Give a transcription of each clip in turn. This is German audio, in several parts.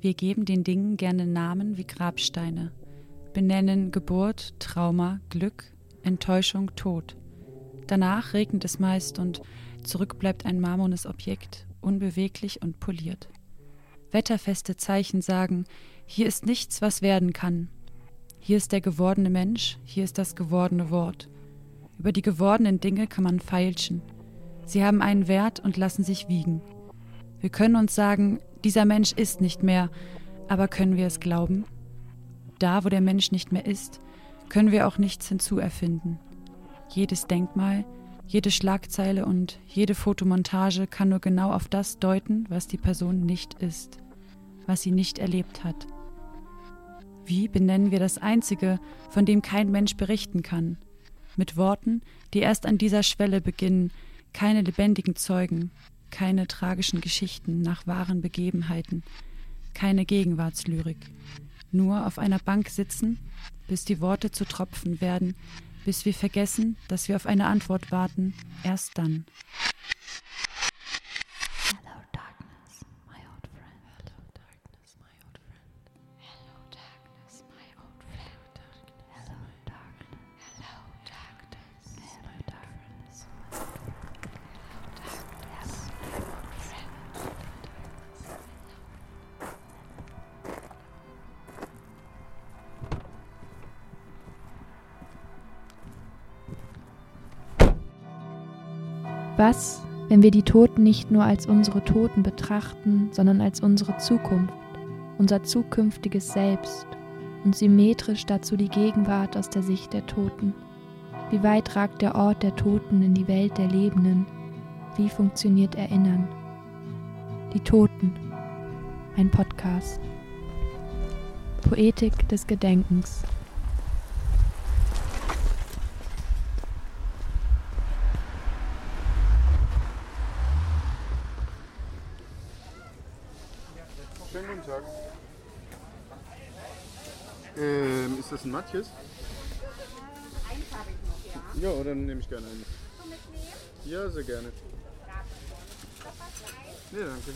Wir geben den Dingen gerne Namen wie Grabsteine, benennen Geburt, Trauma, Glück, Enttäuschung, Tod. Danach regnet es meist und zurück bleibt ein marmornes Objekt, unbeweglich und poliert. Wetterfeste Zeichen sagen, hier ist nichts, was werden kann. Hier ist der gewordene Mensch, hier ist das gewordene Wort. Über die gewordenen Dinge kann man feilschen. Sie haben einen Wert und lassen sich wiegen. Wir können uns sagen, dieser Mensch ist nicht mehr, aber können wir es glauben? Da, wo der Mensch nicht mehr ist, können wir auch nichts hinzuerfinden. Jedes Denkmal, jede Schlagzeile und jede Fotomontage kann nur genau auf das deuten, was die Person nicht ist, was sie nicht erlebt hat. Wie benennen wir das Einzige, von dem kein Mensch berichten kann? Mit Worten, die erst an dieser Schwelle beginnen, keine lebendigen Zeugen, keine tragischen Geschichten nach wahren Begebenheiten, keine Gegenwartslyrik. Nur auf einer Bank sitzen, bis die Worte zu Tropfen werden, bis wir vergessen, dass wir auf eine Antwort warten, erst dann. Was, wenn wir die Toten nicht nur als unsere Toten betrachten, sondern als unsere Zukunft, unser zukünftiges Selbst und symmetrisch dazu die Gegenwart aus der Sicht der Toten? Wie weit ragt der Ort der Toten in die Welt der Lebenden? Wie funktioniert Erinnern? Die Toten. Ein Podcast. Poetik des Gedenkens. Das ein Matthias? Ja, dann nehme ich gerne einen. Ja, sehr gerne. Nee, danke.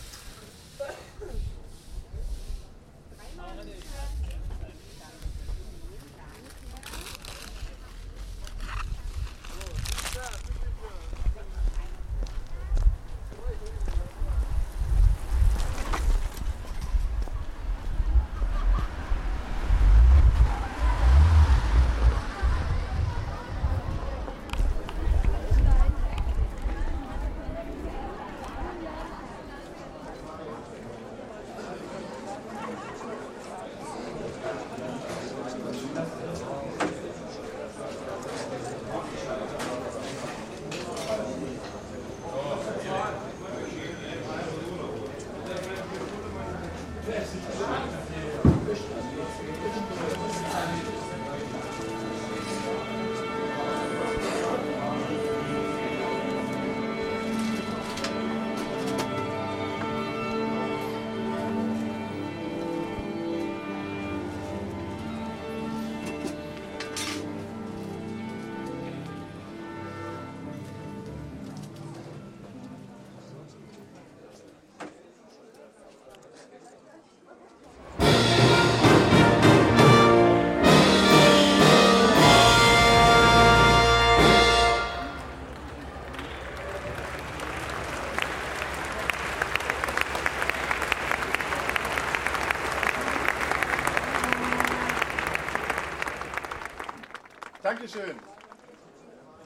Dankeschön.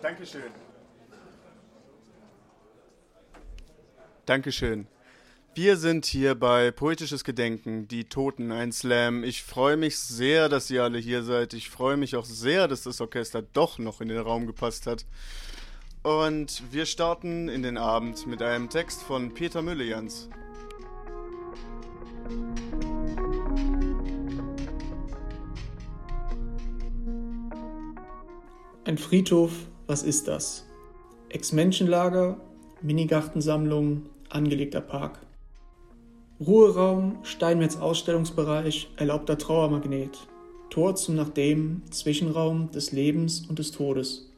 Dankeschön. Dankeschön. Wir sind hier bei Poetisches Gedenken, die Toten, ein Slam. Ich freue mich sehr, dass ihr alle hier seid. Ich freue mich auch sehr, dass das Orchester doch noch in den Raum gepasst hat. Und wir starten in den Abend mit einem Text von Peter Müllejans. Ein Friedhof, was ist das? Ex-Menschenlager, Minigartensammlung, angelegter Park. Ruheraum, Steinmetz Ausstellungsbereich, erlaubter Trauermagnet. Tor zum Nachdem, Zwischenraum des Lebens und des Todes.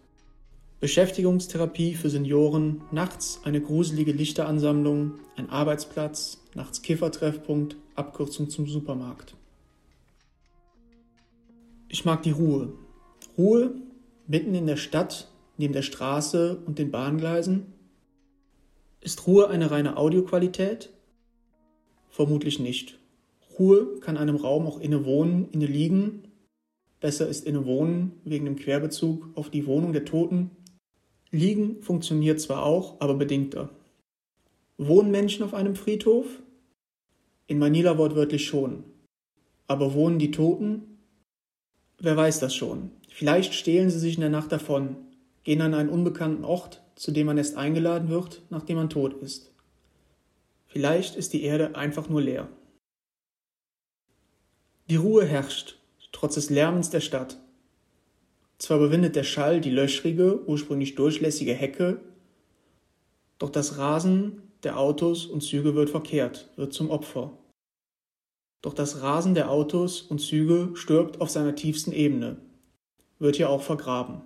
Beschäftigungstherapie für Senioren, nachts eine gruselige Lichteransammlung, ein Arbeitsplatz, nachts Kiffertreffpunkt, Abkürzung zum Supermarkt. Ich mag die Ruhe. Ruhe mitten in der Stadt, neben der Straße und den Bahngleisen. Ist Ruhe eine reine Audioqualität? Vermutlich nicht. Ruhe kann einem Raum auch inne wohnen, inne liegen. Besser ist inne wohnen wegen dem Querbezug auf die Wohnung der Toten. Liegen funktioniert zwar auch, aber bedingter. Wohnen Menschen auf einem Friedhof? In Manila wortwörtlich schon. Aber wohnen die Toten? Wer weiß das schon. Vielleicht stehlen sie sich in der Nacht davon, gehen an einen unbekannten Ort, zu dem man erst eingeladen wird, nachdem man tot ist. Vielleicht ist die Erde einfach nur leer. Die Ruhe herrscht, trotz des Lärmens der Stadt. Zwar bewindet der Schall die löchrige, ursprünglich durchlässige Hecke, doch das Rasen der Autos und Züge wird verkehrt, wird zum Opfer. Doch das Rasen der Autos und Züge stirbt auf seiner tiefsten Ebene, wird hier auch vergraben.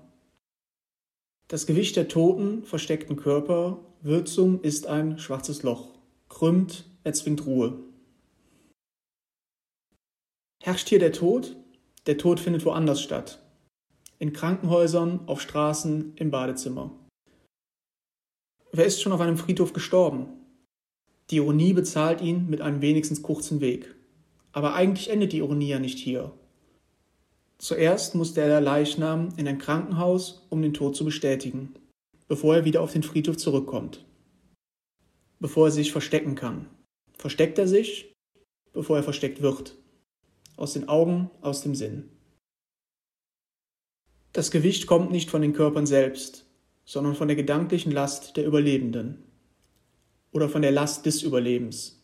Das Gewicht der toten, versteckten Körper, Würzung ist ein schwarzes Loch, krümmt, erzwingt Ruhe. Herrscht hier der Tod? Der Tod findet woanders statt. In Krankenhäusern, auf Straßen, im Badezimmer. Wer ist schon auf einem Friedhof gestorben? Die Ironie bezahlt ihn mit einem wenigstens kurzen Weg. Aber eigentlich endet die Ironie ja nicht hier. Zuerst muss der Leichnam in ein Krankenhaus, um den Tod zu bestätigen, bevor er wieder auf den Friedhof zurückkommt. Bevor er sich verstecken kann. Versteckt er sich, bevor er versteckt wird. Aus den Augen, aus dem Sinn. Das Gewicht kommt nicht von den Körpern selbst, sondern von der gedanklichen Last der Überlebenden oder von der Last des Überlebens,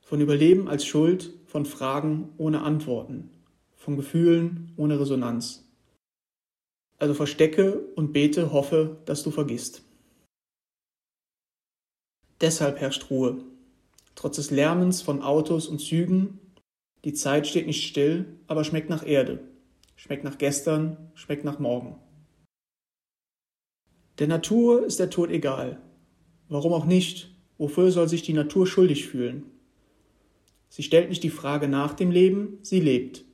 von Überleben als Schuld, von Fragen ohne Antworten, von Gefühlen ohne Resonanz. Also verstecke und bete, hoffe, dass du vergisst. Deshalb herrscht Ruhe. Trotz des Lärmens von Autos und Zügen, die Zeit steht nicht still, aber schmeckt nach Erde, schmeckt nach gestern, schmeckt nach morgen. Der Natur ist der Tod egal. Warum auch nicht? Wofür soll sich die Natur schuldig fühlen? Sie stellt nicht die Frage nach dem Leben, sie lebt.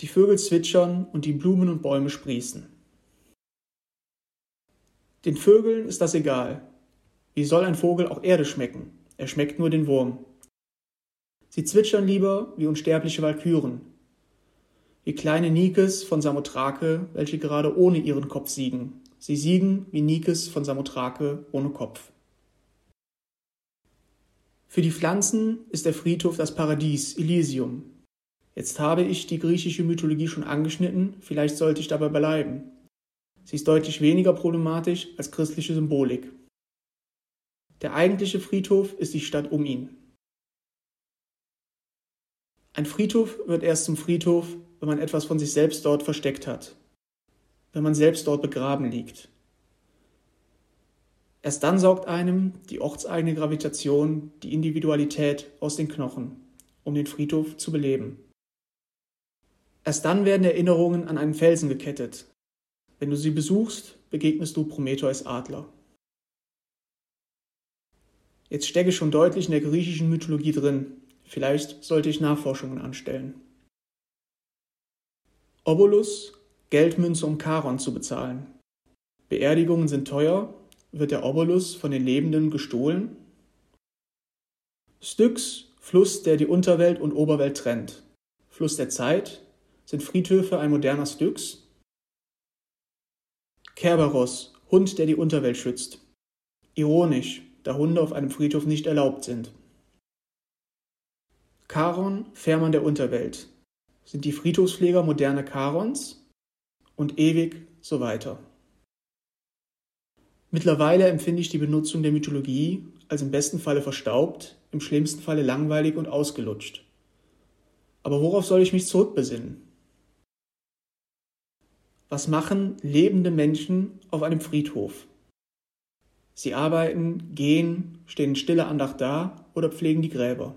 Die Vögel zwitschern und die Blumen und Bäume sprießen. Den Vögeln ist das egal. Wie soll ein Vogel auch Erde schmecken? Er schmeckt nur den Wurm. Sie zwitschern lieber wie unsterbliche Walküren, wie kleine Nikes von Samothrake, welche gerade ohne ihren Kopf siegen. Sie siegen wie Nikes von Samothrake ohne Kopf. Für die Pflanzen ist der Friedhof das Paradies, Elysium. Jetzt habe ich die griechische Mythologie schon angeschnitten, vielleicht sollte ich dabei bleiben. Sie ist deutlich weniger problematisch als christliche Symbolik. Der eigentliche Friedhof ist die Stadt um ihn. Ein Friedhof wird erst zum Friedhof, wenn man etwas von sich selbst dort versteckt hat, wenn man selbst dort begraben liegt. Erst dann saugt einem die ortseigene Gravitation, die Individualität aus den Knochen, um den Friedhof zu beleben. Erst dann werden Erinnerungen an einen Felsen gekettet. Wenn du sie besuchst, begegnest du Prometheus Adler. Jetzt stecke ich schon deutlich in der griechischen Mythologie drin. Vielleicht sollte ich Nachforschungen anstellen. Obolus, Geldmünze um Charon zu bezahlen. Beerdigungen sind teuer wird der Obolus von den Lebenden gestohlen? Styx, Fluss, der die Unterwelt und Oberwelt trennt. Fluss der Zeit, sind Friedhöfe ein moderner Styx? Kerberos, Hund, der die Unterwelt schützt. Ironisch, da Hunde auf einem Friedhof nicht erlaubt sind. Charon, Fährmann der Unterwelt. Sind die Friedhofspfleger moderne Charons? Und ewig so weiter. Mittlerweile empfinde ich die Benutzung der Mythologie als im besten Falle verstaubt, im schlimmsten Falle langweilig und ausgelutscht. Aber worauf soll ich mich zurückbesinnen? Was machen lebende Menschen auf einem Friedhof? Sie arbeiten, gehen, stehen in stiller Andacht da oder pflegen die Gräber.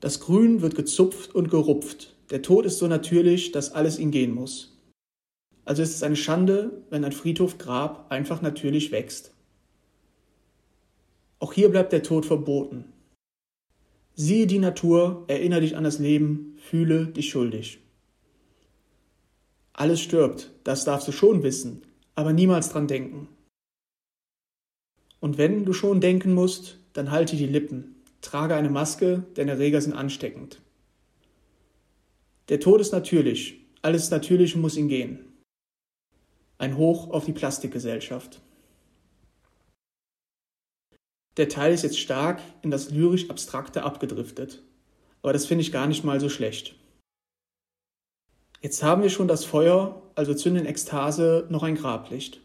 Das Grün wird gezupft und gerupft. Der Tod ist so natürlich, dass alles ihn gehen muss. Also ist es eine Schande, wenn ein Friedhof Grab einfach natürlich wächst. Auch hier bleibt der Tod verboten. Siehe die Natur, erinnere dich an das Leben, fühle dich schuldig. Alles stirbt, das darfst du schon wissen, aber niemals dran denken. Und wenn du schon denken musst, dann halte die Lippen, trage eine Maske, denn Erreger sind ansteckend. Der Tod ist natürlich, alles Natürliche muss ihn gehen. Ein Hoch auf die Plastikgesellschaft. Der Teil ist jetzt stark in das lyrisch Abstrakte abgedriftet, aber das finde ich gar nicht mal so schlecht. Jetzt haben wir schon das Feuer, also zünden Ekstase noch ein Grablicht,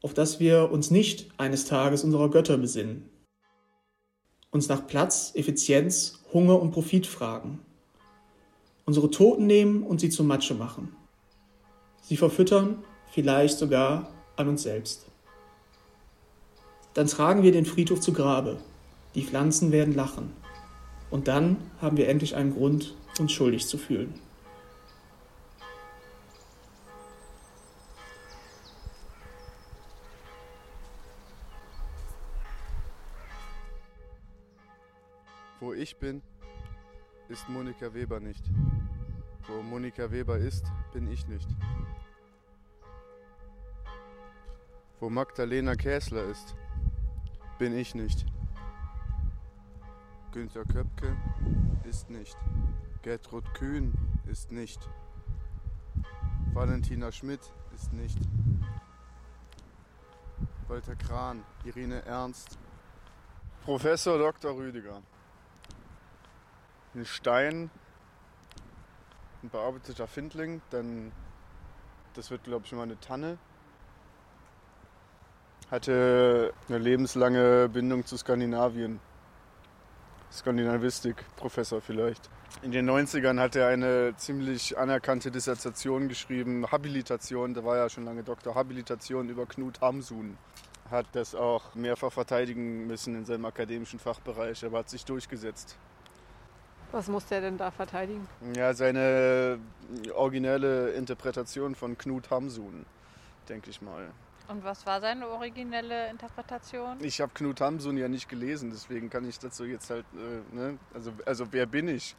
auf das wir uns nicht eines Tages unserer Götter besinnen, uns nach Platz, Effizienz, Hunger und Profit fragen, unsere Toten nehmen und sie zu Matsche machen, sie verfüttern, vielleicht sogar an uns selbst. Dann tragen wir den Friedhof zu Grabe, die Pflanzen werden lachen, und dann haben wir endlich einen Grund, uns schuldig zu fühlen. Ich bin, ist Monika Weber nicht. Wo Monika Weber ist, bin ich nicht. Wo Magdalena Käsler ist, bin ich nicht. Günter Köpke ist nicht. Gertrud Kühn ist nicht. Valentina Schmidt ist nicht. Walter Kran, Irene Ernst, Professor Dr. Rüdiger. Ein Stein, ein bearbeiteter Findling, dann das wird glaube ich mal eine Tanne. Hatte eine lebenslange Bindung zu Skandinavien. Skandinavistik, Professor vielleicht. In den 90ern hat er eine ziemlich anerkannte Dissertation geschrieben, Habilitation, da war ja schon lange Doktor, Habilitation über Knut Hamsun. Hat das auch mehrfach verteidigen müssen in seinem akademischen Fachbereich, aber hat sich durchgesetzt. Was musste er denn da verteidigen? Ja, seine originelle Interpretation von Knut Hamsun, denke ich mal. Und was war seine originelle Interpretation? Ich habe Knut Hamsun ja nicht gelesen, deswegen kann ich dazu jetzt halt, äh, ne? also, also wer bin ich?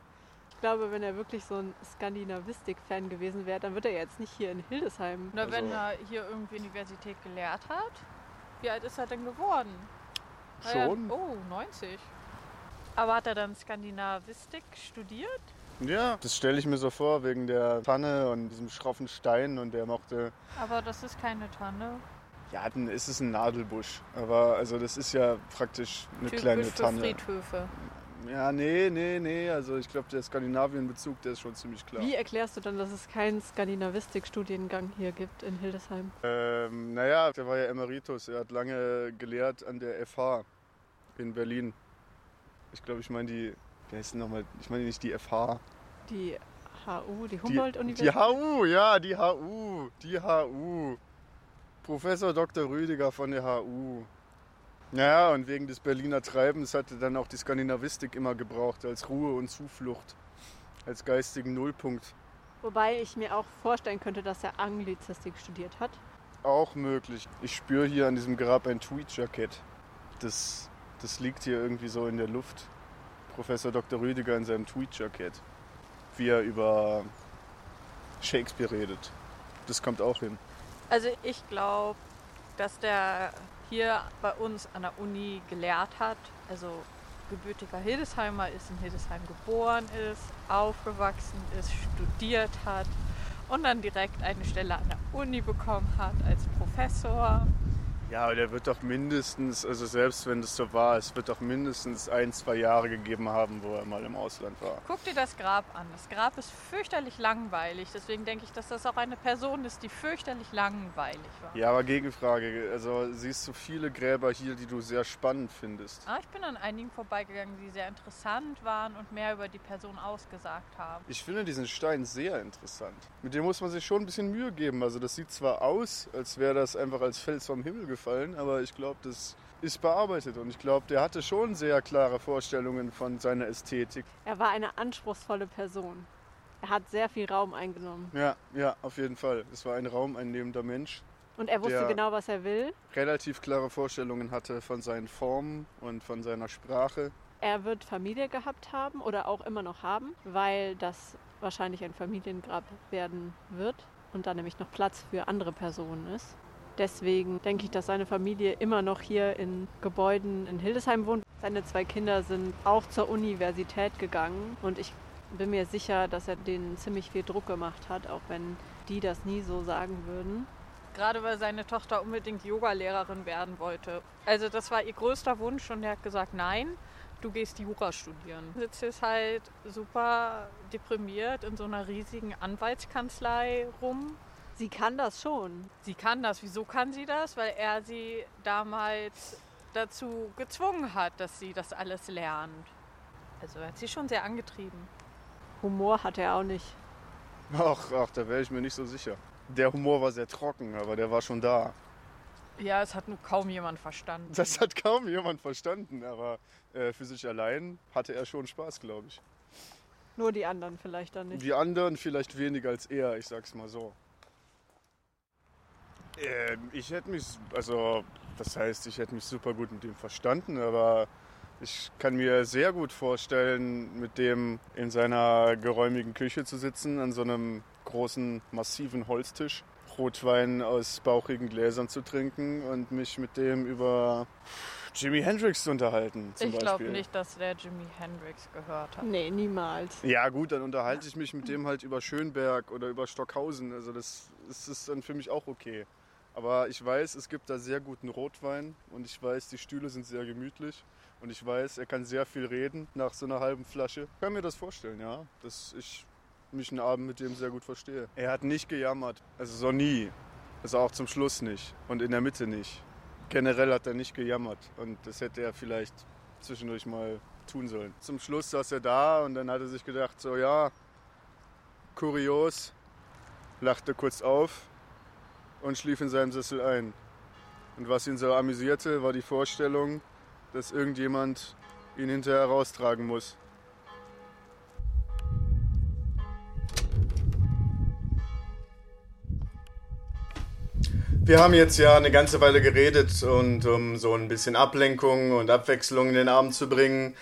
Ich glaube, wenn er wirklich so ein Skandinavistik-Fan gewesen wäre, dann wird er jetzt nicht hier in Hildesheim. Na, Also- wenn er hier irgendwie Universität gelehrt hat. Wie alt ist er denn geworden? Er- Schon? oh, 90. Aber hat er dann Skandinavistik studiert? Ja, das stelle ich mir so vor, wegen der Tanne und diesem schroffen Stein und der mochte. Aber das ist keine Tanne. Ja, dann ist es ein Nadelbusch. Aber also das ist ja praktisch eine Typisch kleine für Tanne. Friedhöfe. Ja, nee, nee, nee. Also ich glaube, der Skandinavien-Bezug, der ist schon ziemlich klar. Wie erklärst du dann, dass es keinen Skandinavistik-Studiengang hier gibt in Hildesheim? Ähm, naja, der war ja Emeritus. Er hat lange gelehrt an der FH in Berlin. Ich glaube, ich meine die. Wie heißt denn nochmal? Ich meine nicht die FH. Die HU, die Humboldt-Universität? die HU, ja, die HU. Die HU. Professor Dr. Rüdiger von der HU. Ja, und wegen des Berliner Treibens hatte dann auch die Skandinavistik immer gebraucht als Ruhe und Zuflucht. Als geistigen Nullpunkt. Wobei ich mir auch vorstellen könnte, dass er Anglizistik studiert hat. Auch möglich. Ich spüre hier an diesem Grab ein Tweed-Jackett. Das, das liegt hier irgendwie so in der Luft. Professor Dr. Rüdiger in seinem Tweed-Jackett. Wie er über Shakespeare redet. Das kommt auch hin. Also ich glaube, dass der hier bei uns an der Uni gelehrt hat. Also gebürtiger Hildesheimer ist, in Hildesheim geboren ist, aufgewachsen ist, studiert hat und dann direkt eine Stelle an der Uni bekommen hat als Professor. Ja, aber der wird doch mindestens, also selbst wenn das so war, es wird doch mindestens ein, zwei Jahre gegeben haben, wo er mal im Ausland war. Guck dir das Grab an. Das Grab ist fürchterlich langweilig. Deswegen denke ich, dass das auch eine Person ist, die fürchterlich langweilig war. Ja, aber Gegenfrage, also siehst du viele Gräber hier, die du sehr spannend findest? Ah, ich bin an einigen vorbeigegangen, die sehr interessant waren und mehr über die Person ausgesagt haben. Ich finde diesen Stein sehr interessant. Mit dem muss man sich schon ein bisschen Mühe geben. Also das sieht zwar aus, als wäre das einfach als Fels vom Himmel gefallen, aber ich glaube, das ist bearbeitet und ich glaube, der hatte schon sehr klare Vorstellungen von seiner Ästhetik. Er war eine anspruchsvolle Person. Er hat sehr viel Raum eingenommen. Ja, ja, auf jeden Fall. Es war ein raumeinnehmender Mensch. Und er wusste genau, was er will. relativ klare Vorstellungen hatte von seinen Formen und von seiner Sprache. Er wird Familie gehabt haben oder auch immer noch haben, weil das wahrscheinlich ein Familiengrab werden wird und da nämlich noch Platz für andere Personen ist. Deswegen denke ich, dass seine Familie immer noch hier in Gebäuden in Hildesheim wohnt. Seine zwei Kinder sind auch zur Universität gegangen und ich bin mir sicher, dass er denen ziemlich viel Druck gemacht hat, auch wenn die das nie so sagen würden. Gerade weil seine Tochter unbedingt Yogalehrerin werden wollte. Also das war ihr größter Wunsch und er hat gesagt, nein, du gehst Jura studieren. Sitzt jetzt halt super deprimiert in so einer riesigen Anwaltskanzlei rum. Sie kann das schon. Sie kann das. Wieso kann sie das? Weil er sie damals dazu gezwungen hat, dass sie das alles lernt. Also er hat sie schon sehr angetrieben. Humor hat er auch nicht. Ach, ach, da wäre ich mir nicht so sicher. Der Humor war sehr trocken, aber der war schon da. Ja, es hat nur kaum jemand verstanden. Das hat kaum jemand verstanden, aber äh, für sich allein hatte er schon Spaß, glaube ich. Nur die anderen vielleicht dann nicht. Die anderen vielleicht weniger als er, ich sag's mal so. Ähm, ich hätte mich, also das heißt, ich hätte mich super gut mit ihm verstanden, aber ich kann mir sehr gut vorstellen, mit dem in seiner geräumigen Küche zu sitzen, an so einem großen, massiven Holztisch, Rotwein aus bauchigen Gläsern zu trinken und mich mit dem über Jimi Hendrix zu unterhalten. Zum ich glaube nicht, dass der Jimi Hendrix gehört hat. Nee, niemals. Ja gut, dann unterhalte ich mich mit dem halt über Schönberg oder über Stockhausen. Also das, das ist dann für mich auch okay. Aber ich weiß, es gibt da sehr guten Rotwein und ich weiß, die Stühle sind sehr gemütlich und ich weiß, er kann sehr viel reden nach so einer halben Flasche. Ich kann mir das vorstellen, ja, dass ich mich einen Abend mit dem sehr gut verstehe. Er hat nicht gejammert, also so nie. Also auch zum Schluss nicht und in der Mitte nicht. Generell hat er nicht gejammert und das hätte er vielleicht zwischendurch mal tun sollen. Zum Schluss saß er da und dann hat er sich gedacht, so ja, kurios, lachte kurz auf und schlief in seinem Sessel ein. Und was ihn so amüsierte, war die Vorstellung, dass irgendjemand ihn hinterher raustragen muss. Wir haben jetzt ja eine ganze Weile geredet und um so ein bisschen Ablenkung und Abwechslung in den Abend zu bringen,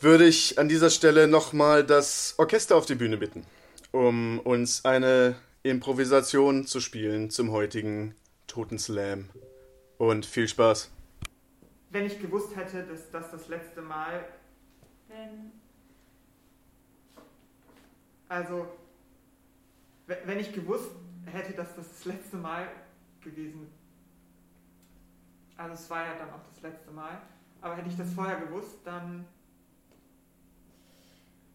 würde ich an dieser Stelle nochmal das Orchester auf die Bühne bitten, um uns eine Improvisation zu spielen zum heutigen Totenslam. Und viel Spaß. Wenn ich gewusst hätte, dass das das letzte Mal, Wenn, also we- wenn ich gewusst hätte, dass das das letzte Mal gewesen, also es war ja dann auch das letzte Mal, aber hätte ich das vorher gewusst, dann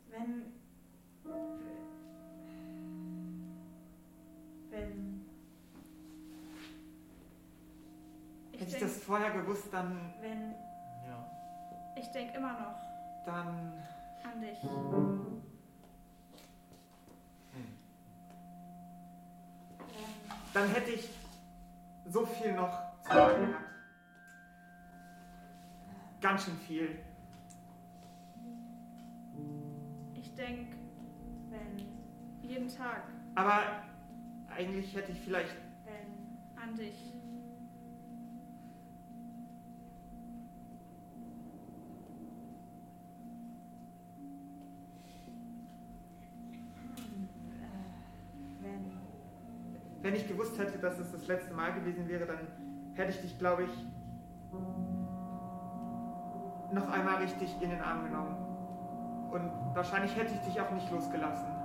wenn, wenn, ich hätte ich denke, das vorher gewusst, dann wenn, ja, ich denke immer noch dann an dich. Wenn, dann hätte ich so viel noch zu sagen gehabt. Ganz schön viel. ich denke, wenn, jeden Tag, Aber eigentlich hätte ich vielleicht wenn, an dich. Wenn, Wenn ich gewusst hätte, dass es das letzte Mal gewesen wäre, dann hätte ich dich, glaube ich, noch einmal richtig in den Arm genommen. Und wahrscheinlich hätte ich dich auch nicht losgelassen.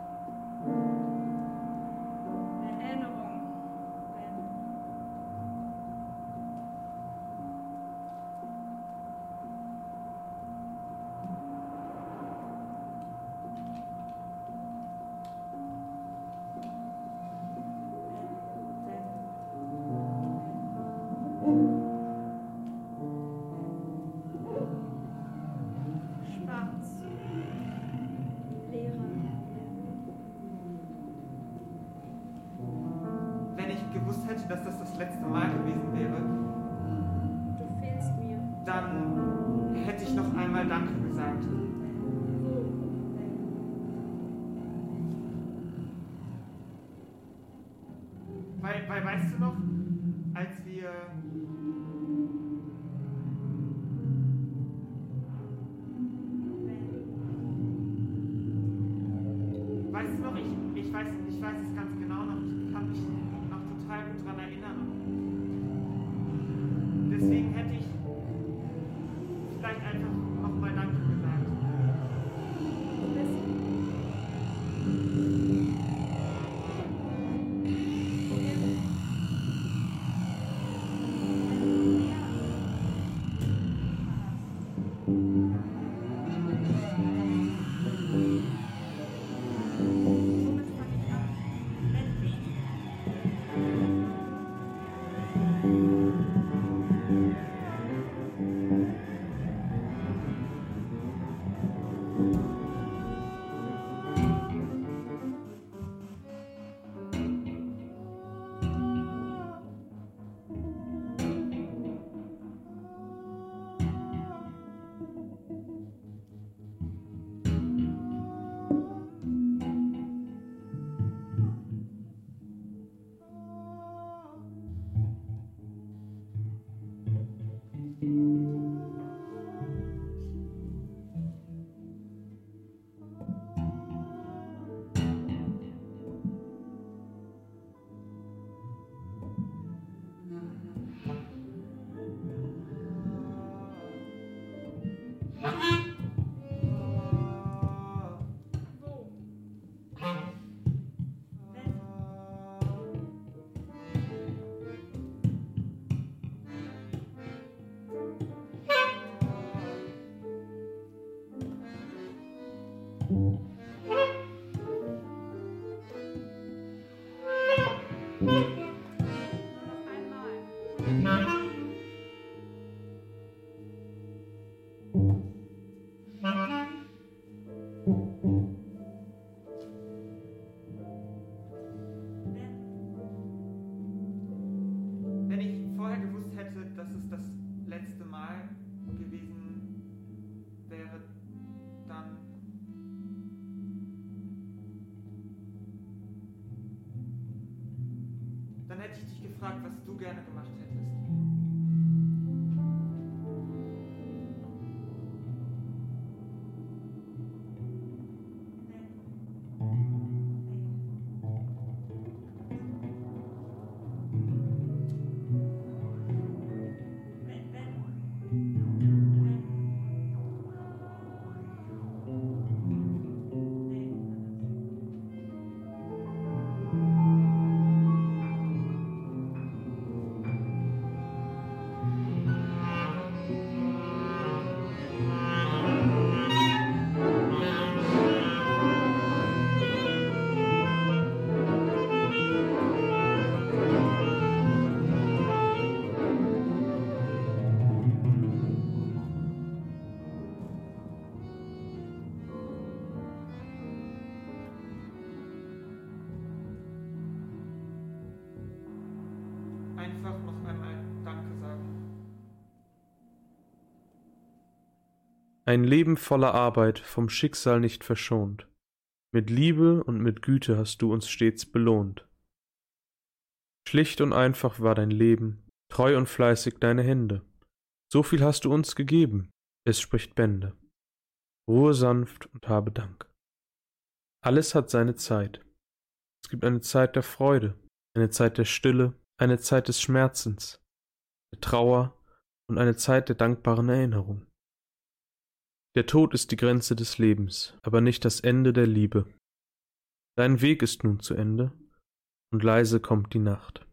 Ein Leben voller Arbeit, vom Schicksal nicht verschont. Mit Liebe und mit Güte hast du uns stets belohnt. Schlicht und einfach war dein Leben, treu und fleißig deine Hände. So viel hast du uns gegeben, es spricht Bände. Ruhe sanft und habe Dank. Alles hat seine Zeit. Es gibt eine Zeit der Freude, eine Zeit der Stille, eine Zeit des Schmerzens, der Trauer und eine Zeit der dankbaren Erinnerung. Der Tod ist die Grenze des Lebens, aber nicht das Ende der Liebe. Dein Weg ist nun zu Ende, und leise kommt die Nacht.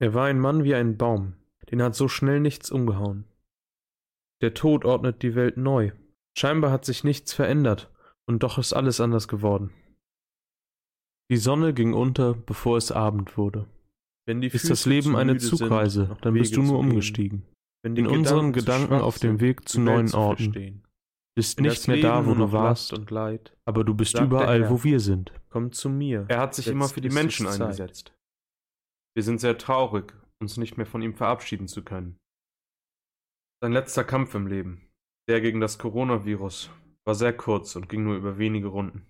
Er war ein Mann wie ein Baum, den hat so schnell nichts umgehauen. Der Tod ordnet die Welt neu. Scheinbar hat sich nichts verändert, und doch ist alles anders geworden. Die Sonne ging unter, bevor es Abend wurde. Ist das Leben eine sind, Zugreise, noch dann bist Wege du nur zu gehen. umgestiegen. Wenn die In unseren Gedanken auf dem Weg zu neuen Orten. verstehen. Bist Wenn nicht mehr da, Leben wo nur du warst, und Leid, aber du bist überall, Herr. wo wir sind. komm zu mir. Er hat sich Jetzt immer für die Menschen eingesetzt. Wir sind sehr traurig, uns nicht mehr von ihm verabschieden zu können. Sein letzter Kampf im Leben, der gegen das Coronavirus, war sehr kurz und ging nur über wenige Runden.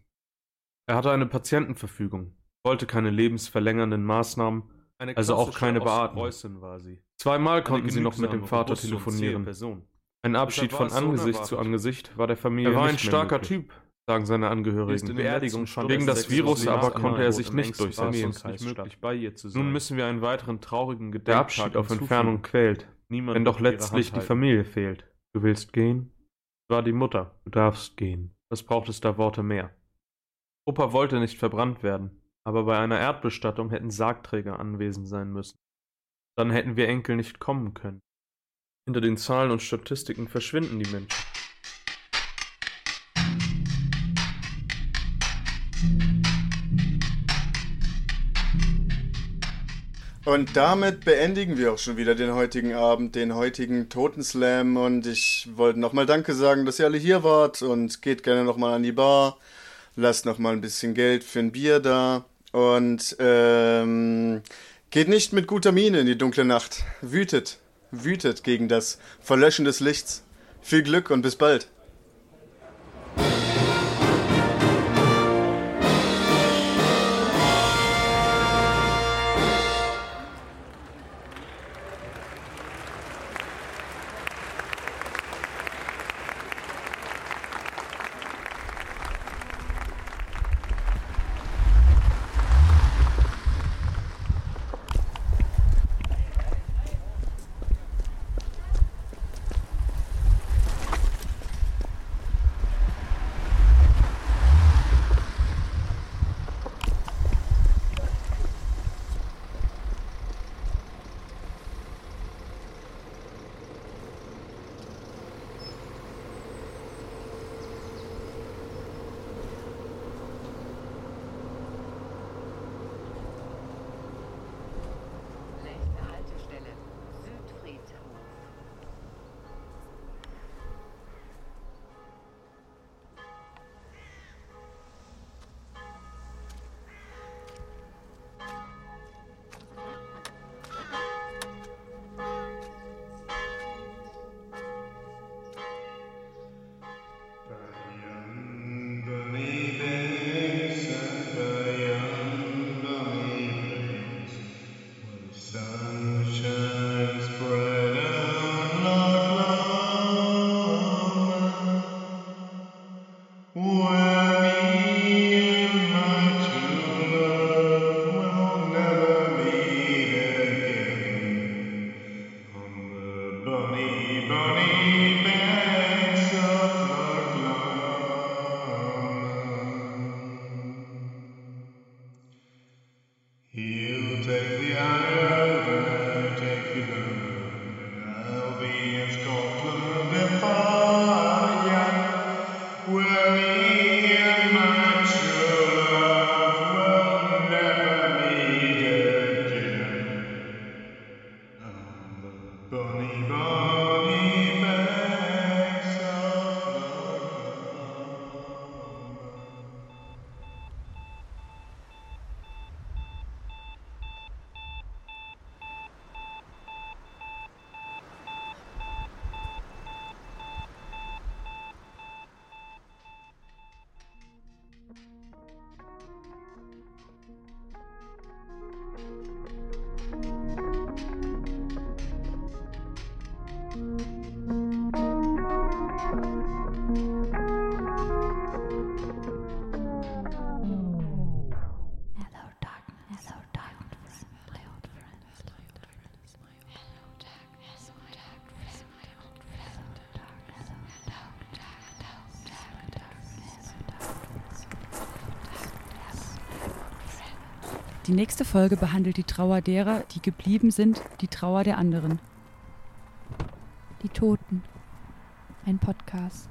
Er hatte eine Patientenverfügung, wollte keine lebensverlängernden Maßnahmen, Eine also auch keine Beatmung. war sie. Zweimal konnten sie noch mit dem Vater telefonieren. Ein Abschied von Angesicht zu Angesicht war der Familie Er war ein starker möglich. Typ, sagen seine Angehörigen. Beerdigung schon Wegen des Virus aber konnte er sich nicht durchsetzen. durchsetzen. bei ihr zu sein. Nun müssen wir einen weiteren traurigen Der Gedenktag Abschied auf. Entfernung quält. Niemand wenn doch letztlich die Familie fehlt. Du willst gehen? Es war die Mutter. Du darfst gehen. Was braucht es da Worte mehr? Opa wollte nicht verbrannt werden, aber bei einer Erdbestattung hätten Sargträger anwesend sein müssen. Dann hätten wir Enkel nicht kommen können. Hinter den Zahlen und Statistiken verschwinden die Menschen. Und damit beendigen wir auch schon wieder den heutigen Abend, den heutigen Totenslam. Und ich wollte nochmal Danke sagen, dass ihr alle hier wart. Und geht gerne nochmal an die Bar. Lasst nochmal ein bisschen Geld für ein Bier da. Und ähm, geht nicht mit guter Miene in die dunkle Nacht. Wütet, wütet gegen das Verlöschen des Lichts. Viel Glück und bis bald. Well. Die nächste Folge behandelt die Trauer derer, die geblieben sind, die Trauer der anderen. Die Toten. Ein Podcast.